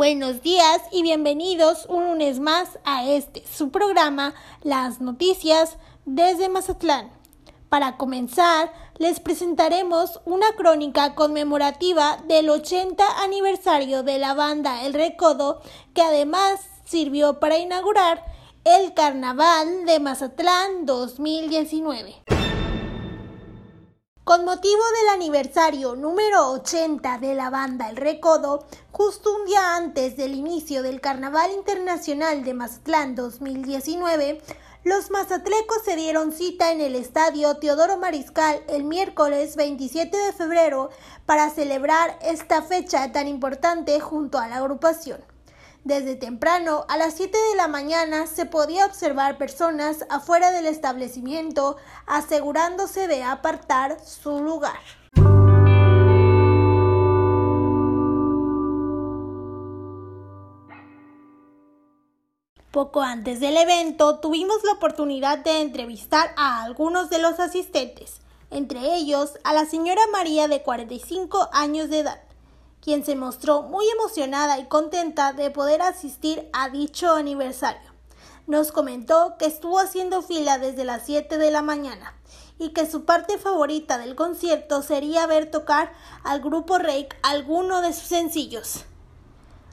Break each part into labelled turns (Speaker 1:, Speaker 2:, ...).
Speaker 1: Buenos días y bienvenidos un lunes más a este su programa Las Noticias desde Mazatlán. Para comenzar, les presentaremos una crónica conmemorativa del 80 aniversario de la banda El Recodo, que además sirvió para inaugurar el Carnaval de Mazatlán 2019. Con motivo del aniversario número 80 de la banda El Recodo, justo un día antes del inicio del Carnaval Internacional de Mazatlán 2019, los mazatlecos se dieron cita en el estadio Teodoro Mariscal el miércoles 27 de febrero para celebrar esta fecha tan importante junto a la agrupación. Desde temprano, a las 7 de la mañana, se podía observar personas afuera del establecimiento asegurándose de apartar su lugar. Poco antes del evento tuvimos la oportunidad de entrevistar a algunos de los asistentes, entre ellos a la señora María de 45 años de edad, quien se mostró muy emocionada y contenta de poder asistir a dicho aniversario. Nos comentó que estuvo haciendo fila desde las 7 de la mañana y que su parte favorita del concierto sería ver tocar al grupo Rake alguno de sus sencillos.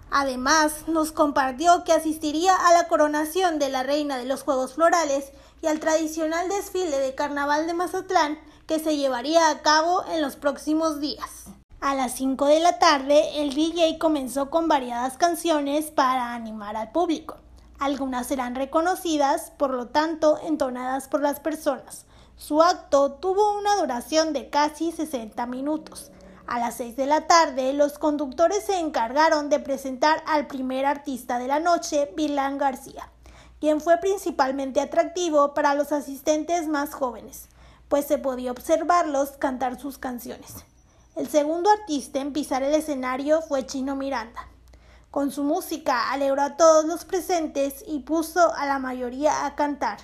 Speaker 1: Además, nos compartió que asistiría a la coronación de la reina de los Juegos Florales y al tradicional desfile de Carnaval de Mazatlán que se llevaría a cabo en los próximos días. A las 5 de la tarde, el DJ comenzó con variadas canciones para animar al público. Algunas serán reconocidas, por lo tanto, entonadas por las personas. Su acto tuvo una duración de casi 60 minutos. A las 6 de la tarde, los conductores se encargaron de presentar al primer artista de la noche, Vilán García, quien fue principalmente atractivo para los asistentes más jóvenes, pues se podía observarlos cantar sus canciones. El segundo artista en pisar el escenario fue Chino Miranda. Con su música alegró a todos los presentes y puso a la mayoría a cantar.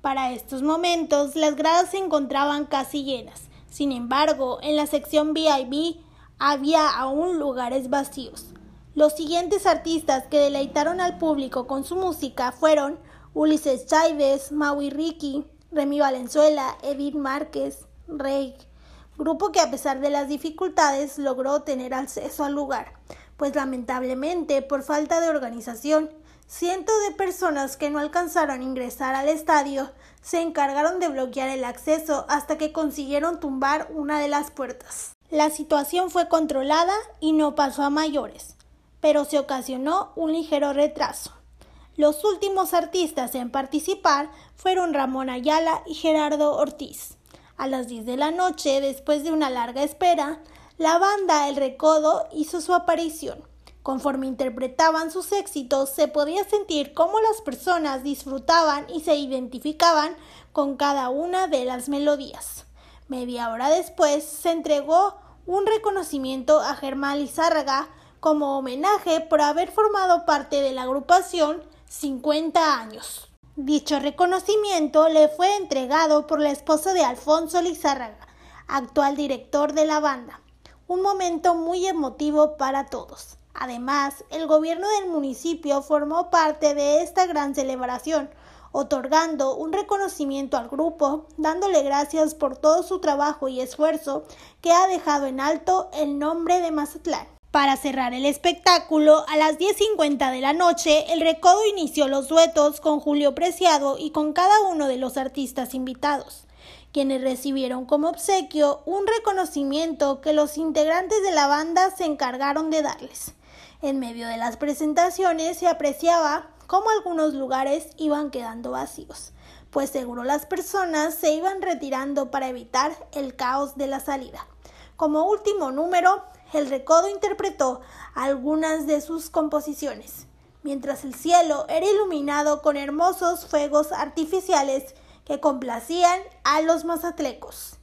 Speaker 1: Para estos momentos las gradas se encontraban casi llenas. Sin embargo, en la sección VIP había aún lugares vacíos. Los siguientes artistas que deleitaron al público con su música fueron Ulises Chávez, Maui Ricky, Remy Valenzuela, Edith Márquez, Rey, grupo que a pesar de las dificultades logró tener acceso al lugar, pues lamentablemente por falta de organización, cientos de personas que no alcanzaron a ingresar al estadio se encargaron de bloquear el acceso hasta que consiguieron tumbar una de las puertas. La situación fue controlada y no pasó a mayores, pero se ocasionó un ligero retraso. Los últimos artistas en participar fueron Ramón Ayala y Gerardo Ortiz. A las 10 de la noche, después de una larga espera, la banda El Recodo hizo su aparición. Conforme interpretaban sus éxitos, se podía sentir cómo las personas disfrutaban y se identificaban con cada una de las melodías. Media hora después se entregó un reconocimiento a Germán Lizárraga como homenaje por haber formado parte de la agrupación 50 años. Dicho reconocimiento le fue entregado por la esposa de Alfonso Lizárraga, actual director de la banda. Un momento muy emotivo para todos. Además, el gobierno del municipio formó parte de esta gran celebración, otorgando un reconocimiento al grupo, dándole gracias por todo su trabajo y esfuerzo que ha dejado en alto el nombre de Mazatlán. Para cerrar el espectáculo, a las 10.50 de la noche, el Recodo inició los duetos con Julio Preciado y con cada uno de los artistas invitados, quienes recibieron como obsequio un reconocimiento que los integrantes de la banda se encargaron de darles. En medio de las presentaciones se apreciaba cómo algunos lugares iban quedando vacíos, pues seguro las personas se iban retirando para evitar el caos de la salida. Como último número, el recodo interpretó algunas de sus composiciones, mientras el cielo era iluminado con hermosos fuegos artificiales que complacían a los mazatlecos.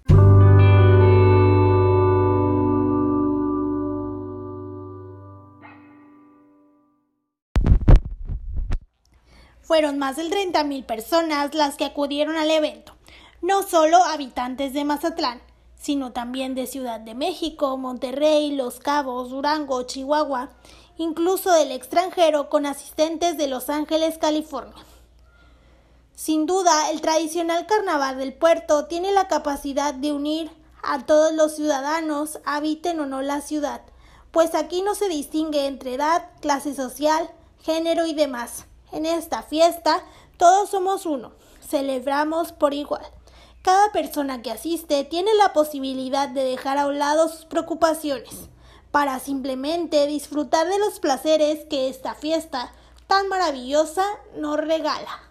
Speaker 1: Fueron más de 30.000 personas las que acudieron al evento, no solo habitantes de Mazatlán, sino también de Ciudad de México, Monterrey, Los Cabos, Durango, Chihuahua incluso del extranjero, con asistentes de Los Ángeles, California. Sin duda, el tradicional carnaval del puerto tiene la capacidad de unir a todos los ciudadanos, habiten o no la ciudad, pues aquí no se distingue entre edad, clase social, género y demás. En esta fiesta todos somos uno, celebramos por igual. Cada persona que asiste tiene la posibilidad de dejar a un lado sus preocupaciones para simplemente disfrutar de los placeres que esta fiesta tan maravillosa nos regala.